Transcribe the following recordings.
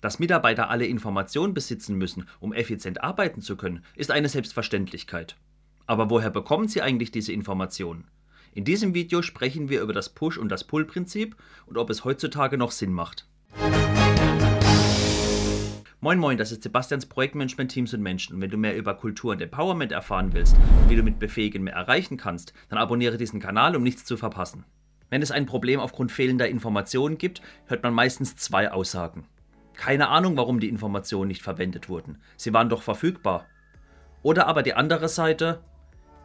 Dass Mitarbeiter alle Informationen besitzen müssen, um effizient arbeiten zu können, ist eine Selbstverständlichkeit. Aber woher bekommen sie eigentlich diese Informationen? In diesem Video sprechen wir über das Push- und das Pull-Prinzip und ob es heutzutage noch Sinn macht. Moin Moin, das ist Sebastians Projektmanagement Teams und Menschen. Und wenn du mehr über Kultur und Empowerment erfahren willst und wie du mit Befähigen mehr erreichen kannst, dann abonniere diesen Kanal, um nichts zu verpassen. Wenn es ein Problem aufgrund fehlender Informationen gibt, hört man meistens zwei Aussagen. Keine Ahnung, warum die Informationen nicht verwendet wurden. Sie waren doch verfügbar. Oder aber die andere Seite,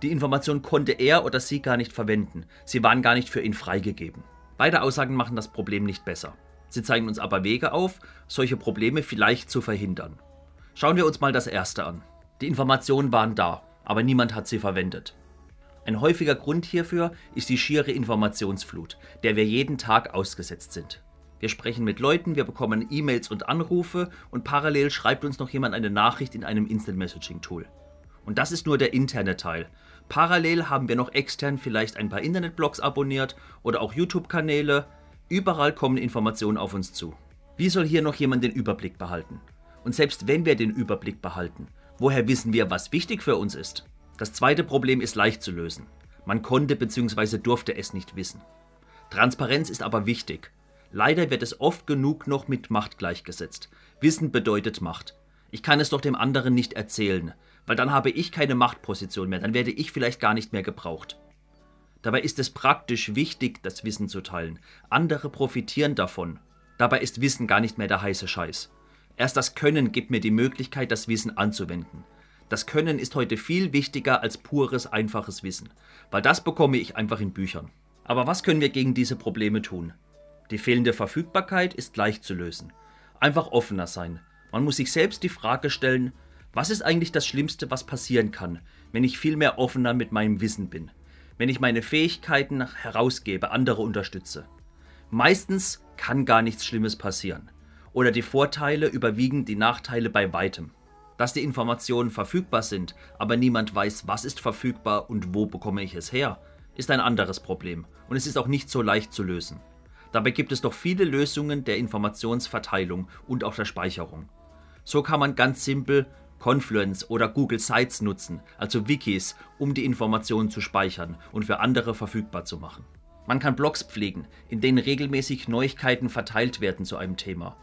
die Information konnte er oder sie gar nicht verwenden. Sie waren gar nicht für ihn freigegeben. Beide Aussagen machen das Problem nicht besser. Sie zeigen uns aber Wege auf, solche Probleme vielleicht zu verhindern. Schauen wir uns mal das erste an. Die Informationen waren da, aber niemand hat sie verwendet. Ein häufiger Grund hierfür ist die schiere Informationsflut, der wir jeden Tag ausgesetzt sind. Wir sprechen mit Leuten, wir bekommen E-Mails und Anrufe und parallel schreibt uns noch jemand eine Nachricht in einem Instant Messaging Tool. Und das ist nur der interne Teil. Parallel haben wir noch extern vielleicht ein paar Internetblogs abonniert oder auch YouTube-Kanäle, Überall kommen Informationen auf uns zu. Wie soll hier noch jemand den Überblick behalten? Und selbst wenn wir den Überblick behalten, woher wissen wir, was wichtig für uns ist? Das zweite Problem ist leicht zu lösen. Man konnte bzw. durfte es nicht wissen. Transparenz ist aber wichtig. Leider wird es oft genug noch mit Macht gleichgesetzt. Wissen bedeutet Macht. Ich kann es doch dem anderen nicht erzählen, weil dann habe ich keine Machtposition mehr, dann werde ich vielleicht gar nicht mehr gebraucht. Dabei ist es praktisch wichtig, das Wissen zu teilen. Andere profitieren davon. Dabei ist Wissen gar nicht mehr der heiße Scheiß. Erst das Können gibt mir die Möglichkeit, das Wissen anzuwenden. Das Können ist heute viel wichtiger als pures, einfaches Wissen, weil das bekomme ich einfach in Büchern. Aber was können wir gegen diese Probleme tun? Die fehlende Verfügbarkeit ist leicht zu lösen. Einfach offener sein. Man muss sich selbst die Frage stellen, was ist eigentlich das Schlimmste, was passieren kann, wenn ich viel mehr offener mit meinem Wissen bin? wenn ich meine Fähigkeiten herausgebe, andere unterstütze. Meistens kann gar nichts Schlimmes passieren. Oder die Vorteile überwiegen die Nachteile bei weitem. Dass die Informationen verfügbar sind, aber niemand weiß, was ist verfügbar und wo bekomme ich es her, ist ein anderes Problem und es ist auch nicht so leicht zu lösen. Dabei gibt es doch viele Lösungen der Informationsverteilung und auch der Speicherung. So kann man ganz simpel Confluence oder Google Sites nutzen, also Wikis, um die Informationen zu speichern und für andere verfügbar zu machen. Man kann Blogs pflegen, in denen regelmäßig Neuigkeiten verteilt werden zu einem Thema.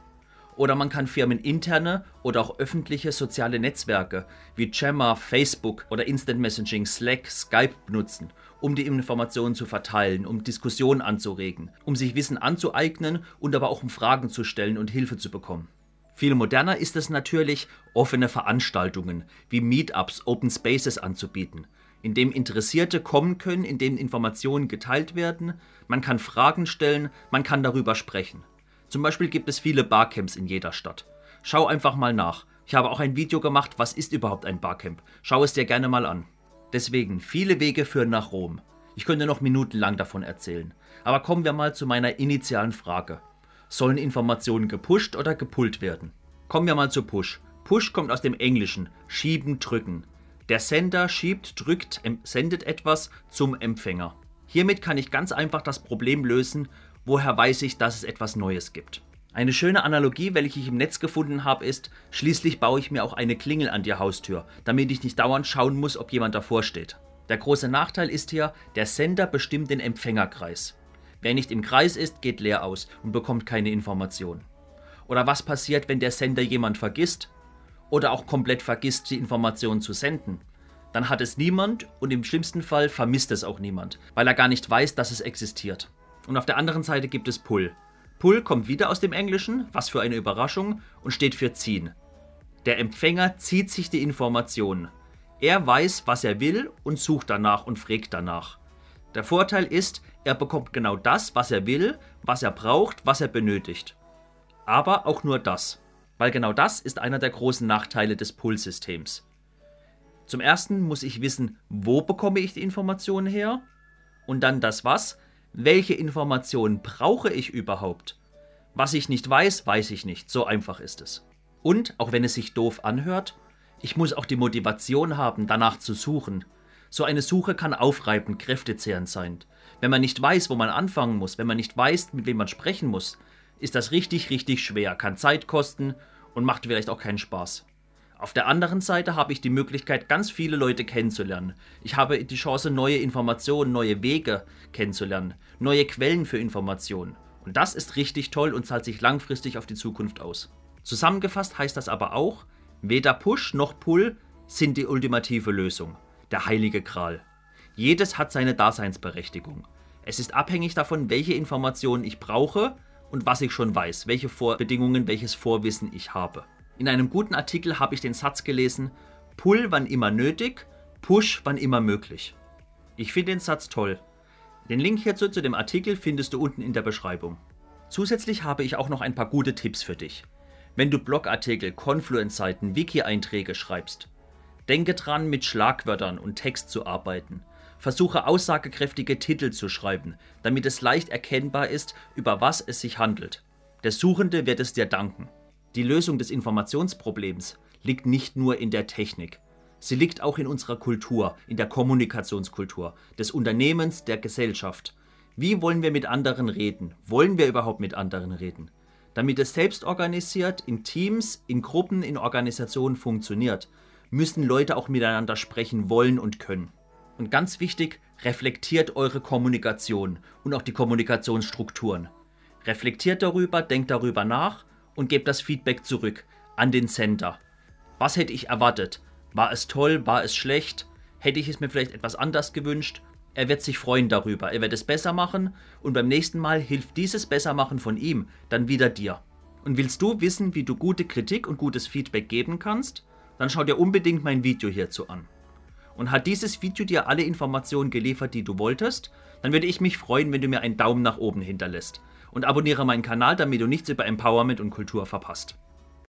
Oder man kann firmeninterne oder auch öffentliche soziale Netzwerke wie Jammer, Facebook oder Instant Messaging, Slack, Skype benutzen, um die Informationen zu verteilen, um Diskussionen anzuregen, um sich Wissen anzueignen und aber auch um Fragen zu stellen und Hilfe zu bekommen. Viel moderner ist es natürlich, offene Veranstaltungen wie Meetups, Open Spaces anzubieten, in dem Interessierte kommen können, in denen Informationen geteilt werden, man kann Fragen stellen, man kann darüber sprechen. Zum Beispiel gibt es viele Barcamps in jeder Stadt. Schau einfach mal nach. Ich habe auch ein Video gemacht, was ist überhaupt ein Barcamp. Schau es dir gerne mal an. Deswegen, viele Wege führen nach Rom. Ich könnte noch minutenlang davon erzählen. Aber kommen wir mal zu meiner initialen Frage. Sollen Informationen gepusht oder gepullt werden? Kommen wir mal zu Push. Push kommt aus dem Englischen schieben, drücken. Der Sender schiebt, drückt, sendet etwas zum Empfänger. Hiermit kann ich ganz einfach das Problem lösen, woher weiß ich, dass es etwas Neues gibt. Eine schöne Analogie, welche ich im Netz gefunden habe, ist, schließlich baue ich mir auch eine Klingel an die Haustür, damit ich nicht dauernd schauen muss, ob jemand davor steht. Der große Nachteil ist hier, der Sender bestimmt den Empfängerkreis. Wer nicht im Kreis ist, geht leer aus und bekommt keine Information. Oder was passiert, wenn der Sender jemand vergisst oder auch komplett vergisst, die Information zu senden? Dann hat es niemand und im schlimmsten Fall vermisst es auch niemand, weil er gar nicht weiß, dass es existiert. Und auf der anderen Seite gibt es Pull. Pull kommt wieder aus dem Englischen, was für eine Überraschung, und steht für ziehen. Der Empfänger zieht sich die Informationen. Er weiß, was er will und sucht danach und fragt danach. Der Vorteil ist, er bekommt genau das, was er will, was er braucht, was er benötigt. Aber auch nur das, weil genau das ist einer der großen Nachteile des Pull-Systems. Zum ersten muss ich wissen, wo bekomme ich die Informationen her? Und dann das was? Welche Informationen brauche ich überhaupt? Was ich nicht weiß, weiß ich nicht. So einfach ist es. Und, auch wenn es sich doof anhört, ich muss auch die Motivation haben, danach zu suchen. So eine Suche kann aufreibend, kräftezehrend sein. Wenn man nicht weiß, wo man anfangen muss, wenn man nicht weiß, mit wem man sprechen muss, ist das richtig, richtig schwer, kann Zeit kosten und macht vielleicht auch keinen Spaß. Auf der anderen Seite habe ich die Möglichkeit, ganz viele Leute kennenzulernen. Ich habe die Chance, neue Informationen, neue Wege kennenzulernen, neue Quellen für Informationen. Und das ist richtig toll und zahlt sich langfristig auf die Zukunft aus. Zusammengefasst heißt das aber auch, weder Push noch Pull sind die ultimative Lösung, der heilige Gral. Jedes hat seine Daseinsberechtigung. Es ist abhängig davon, welche Informationen ich brauche und was ich schon weiß, welche Vorbedingungen, welches Vorwissen ich habe. In einem guten Artikel habe ich den Satz gelesen, Pull wann immer nötig, Push wann immer möglich. Ich finde den Satz toll. Den Link hierzu zu dem Artikel findest du unten in der Beschreibung. Zusätzlich habe ich auch noch ein paar gute Tipps für dich. Wenn du Blogartikel, Confluence-Seiten, Wiki-Einträge schreibst, denke dran, mit Schlagwörtern und Text zu arbeiten. Versuche aussagekräftige Titel zu schreiben, damit es leicht erkennbar ist, über was es sich handelt. Der Suchende wird es dir danken. Die Lösung des Informationsproblems liegt nicht nur in der Technik. Sie liegt auch in unserer Kultur, in der Kommunikationskultur, des Unternehmens, der Gesellschaft. Wie wollen wir mit anderen reden? Wollen wir überhaupt mit anderen reden? Damit es selbst organisiert, in Teams, in Gruppen, in Organisationen funktioniert, müssen Leute auch miteinander sprechen wollen und können. Und ganz wichtig, reflektiert eure Kommunikation und auch die Kommunikationsstrukturen. Reflektiert darüber, denkt darüber nach und gebt das Feedback zurück an den Center. Was hätte ich erwartet? War es toll? War es schlecht? Hätte ich es mir vielleicht etwas anders gewünscht? Er wird sich freuen darüber. Er wird es besser machen und beim nächsten Mal hilft dieses Bessermachen von ihm dann wieder dir. Und willst du wissen, wie du gute Kritik und gutes Feedback geben kannst? Dann schau dir unbedingt mein Video hierzu an. Und hat dieses Video dir alle Informationen geliefert, die du wolltest? Dann würde ich mich freuen, wenn du mir einen Daumen nach oben hinterlässt. Und abonniere meinen Kanal, damit du nichts über Empowerment und Kultur verpasst.